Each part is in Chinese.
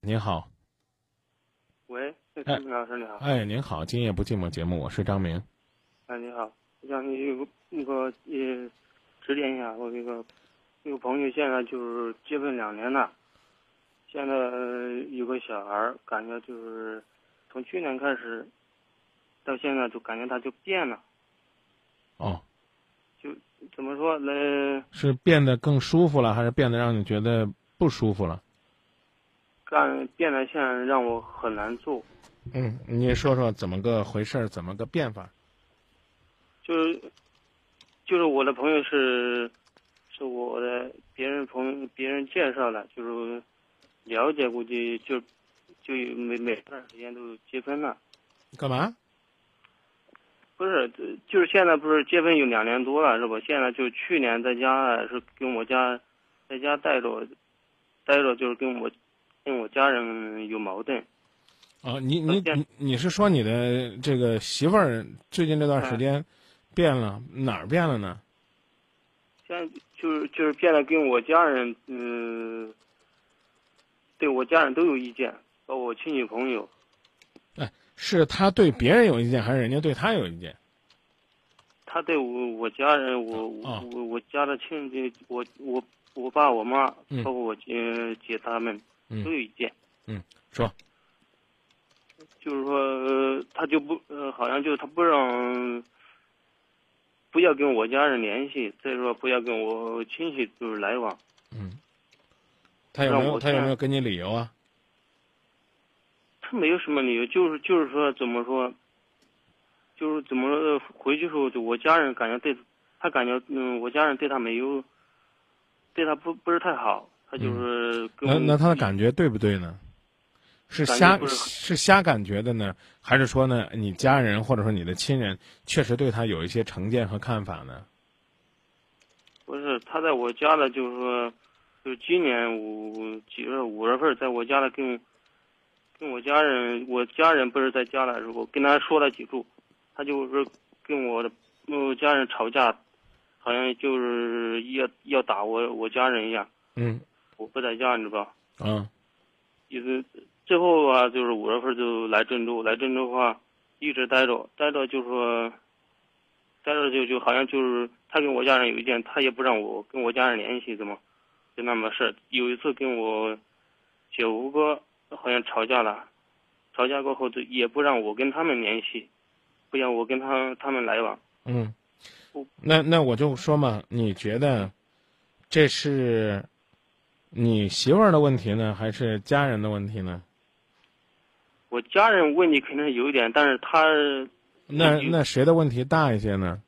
您好，喂，张明老师你好。哎，您好，今夜不寂寞节目，我是张明。哎，你好，我想你有个那个也指点一下，我那个那个朋友现在就是结婚两年了，现在有个小孩儿，感觉就是从去年开始到现在就感觉他就变了，哦，就怎么说呢？是变得更舒服了，还是变得让你觉得不舒服了？干变了现在让我很难做。嗯，你说说怎么个回事儿？怎么个变法？就是就是我的朋友是是我的别人朋友别人介绍的，就是了解估计就就每每段时间都结婚了。干嘛？不是，就是现在不是结婚有两年多了是吧？现在就去年在家是跟我家在家待着待着，就是跟我跟我家人有矛盾。啊，你你你你是说你的这个媳妇儿最近这段时间变了哪儿变了呢？现在就是就是变得跟我家人嗯，对我家人都有意见，包括我亲戚朋友。哎，是他对别人有意见，还是人家对他有意见？他对我我家人，我我我我家的亲戚，我我我爸我妈，包括我姐姐他们都有意见。嗯，说。就是说，他就不呃，好像就是他不让，不要跟我家人联系，再说不要跟我亲戚就是来往。嗯。他有没有他有没有给你理由啊？他没有什么理由，就是就是说怎么说，就是怎么回去时候，就我家人感觉对，他感觉嗯，我家人对他没有，对他不不是太好，他就是跟。那那他的感觉对不对呢？是瞎是瞎感觉的呢，还是说呢，你家人或者说你的亲人确实对他有一些成见和看法呢？不是，他在我家的，就是说，就今年五几月五月份，在我家呢，跟跟我家人，我家人不是在家的时候，跟他说了几句，他就是跟我的我家人吵架，好像就是要要打我我家人一样。嗯。我不在家，你知道吧？嗯。意思。最后啊，就是五月份就来郑州，来郑州的话，一直待着，待着就说，待着就就好像就是他跟我家人有意见，他也不让我跟我家人联系，怎么，就那么事有一次跟我姐夫哥好像吵架了，吵架过后就也不让我跟他们联系，不让我跟他他们来往。嗯，那那我就说嘛，你觉得这是你媳妇儿的问题呢，还是家人的问题呢？我家人问题肯定是有一点，但是他那那谁的问题大一些呢？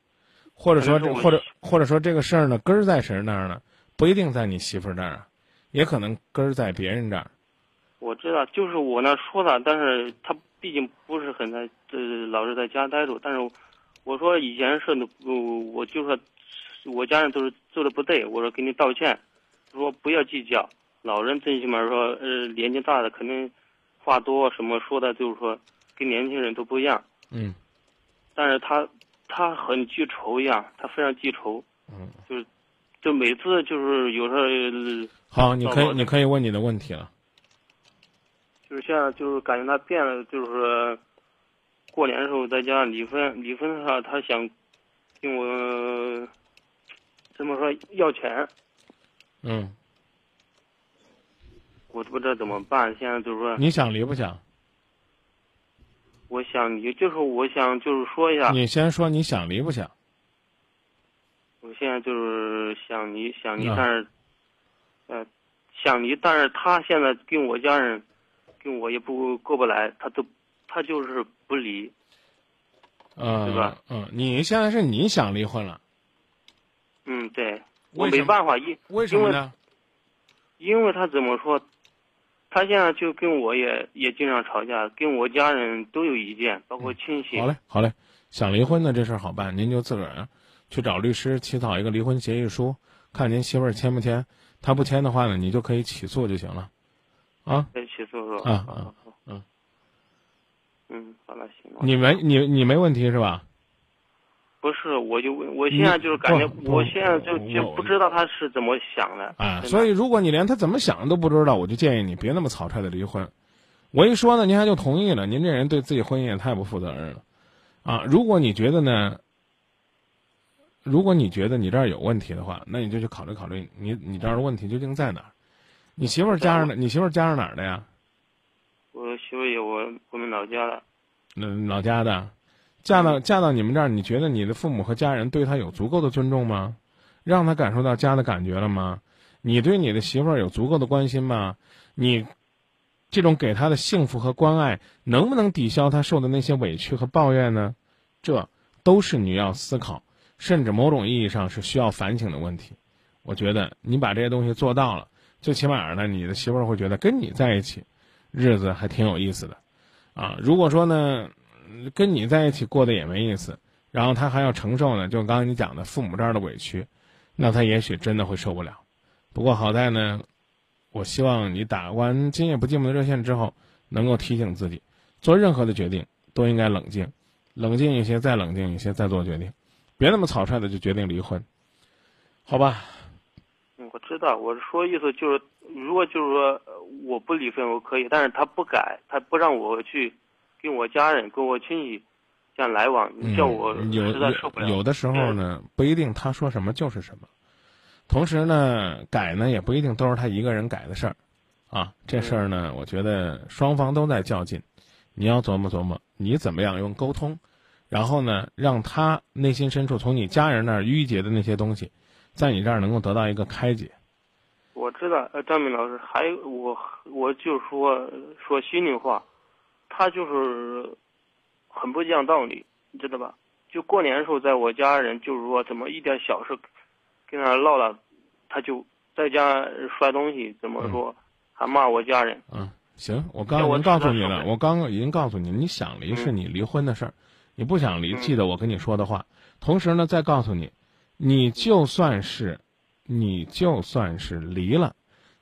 或者说这或者或者说这个事儿呢根儿在谁那儿呢？不一定在你媳妇儿那儿，也可能根儿在别人这儿。我知道，就是我那说的，但是他毕竟不是很在呃老是在家待着。但是我说以前是我我就说我家人都是做的不对，我说给你道歉，说不要计较。老人最起码说呃年纪大的肯定。话多什么说的，就是说跟年轻人都不一样。嗯，但是他他很记仇一样，他非常记仇。嗯，就是就每次就是有时候。好，你可以你可以问你的问题了。就是现在就是感觉他变了，就是说过年的时候在家离婚，离婚的话他想跟我怎么说要钱。嗯。我不知道怎么办，现在就是说，你想离不想？我想离，就是我想就是说一下。你先说你想离不想？我现在就是想离，想离，但是，呃，想离，但是他现在跟我家人，跟我也不过不来，他都，他就是不离。嗯，对吧？嗯，你现在是你想离婚了？嗯，对，我没办法，因为什么呢？因为他怎么说？他现在就跟我也也经常吵架，跟我家人都有意见，包括亲戚。好嘞，好嘞，想离婚的这事儿好办，您就自个儿去找律师起草一个离婚协议书，看您媳妇儿签不签。他不签的话呢，你就可以起诉就行了，啊？可以起诉是吧？啊啊嗯。嗯，好了，行了。你没你你没问题是吧？不是，我就问，我现在就是感觉，我现在就就不知道他是怎么想的。啊，所以如果你连他怎么想的都不知道，我就建议你别那么草率的离婚。我一说呢，您还就同意了，您这人对自己婚姻也太不负责任了，啊！如果你觉得呢，如果你觉得你这儿有问题的话，那你就去考虑考虑你你这儿的问题究竟在哪儿？你媳妇儿家是哪？你媳妇儿家是哪儿的呀？我媳妇也我我们老家的，那老家的，嫁到嫁到你们这儿，你觉得你的父母和家人对她有足够的尊重吗？让她感受到家的感觉了吗？你对你的媳妇儿有足够的关心吗？你这种给她的幸福和关爱，能不能抵消她受的那些委屈和抱怨呢？这都是你要思考，甚至某种意义上是需要反省的问题。我觉得你把这些东西做到了，最起码呢，你的媳妇儿会觉得跟你在一起，日子还挺有意思的。啊，如果说呢，嗯跟你在一起过得也没意思，然后他还要承受呢，就刚才你讲的父母这儿的委屈，那他也许真的会受不了。不过好在呢，我希望你打完今夜不寂寞的热线之后，能够提醒自己，做任何的决定都应该冷静，冷静一些，再冷静一些，再做决定，别那么草率的就决定离婚，好吧？我知道，我说意思就是，如果就是说我不离婚我可以，但是他不改，他不让我去跟我家人、跟我亲戚这样来往，你叫我实在受不了。有有的时候呢，不一定他说什么就是什么，同时呢，改呢也不一定都是他一个人改的事儿，啊，这事儿呢，我觉得双方都在较劲，你要琢磨琢磨，你怎么样用沟通，然后呢，让他内心深处从你家人那儿淤结的那些东西，在你这儿能够得到一个开解。我知道，呃，张明老师，还有我，我就说说心里话，他就是很不讲道理，你知道吧？就过年的时候，在我家人就是说怎么一点小事跟他唠了，他就在家摔东西，怎么说，还骂我家人。嗯，行，我刚已经告诉你了我刚刚已经告诉你，你想离是你离婚的事儿，你不想离，嗯记得我跟你说的话。同时呢，再告诉你，你就算是，你就算是离了，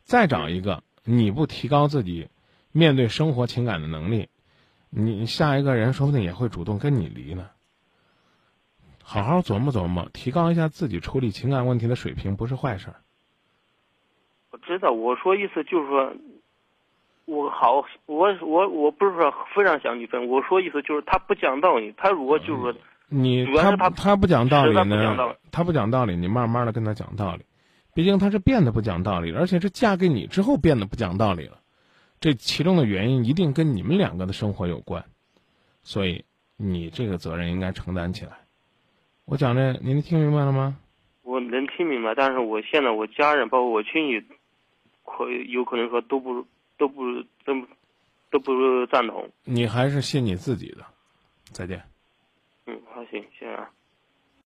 再找一个，你不提高自己面对生活情感的能力，你下一个人说不定也会主动跟你离呢。好好琢磨琢磨，提高一下自己处理情感问题的水平，不是坏事儿。我知道，我说意思就是说，我好，我我我不是说非常想离婚，我说意思就是他不讲道理，他如果就是说。你他他他不讲道理呢理，他不讲道理，你慢慢的跟他讲道理，毕竟他是变得不讲道理了，而且是嫁给你之后变得不讲道理了，这其中的原因一定跟你们两个的生活有关，所以你这个责任应该承担起来。我讲这您听明白了吗？我能听明白，但是我现在我家人包括我亲戚，可有可能说都不都不都不都不赞同。你还是信你自己的。再见。嗯，好，行，谢谢啊。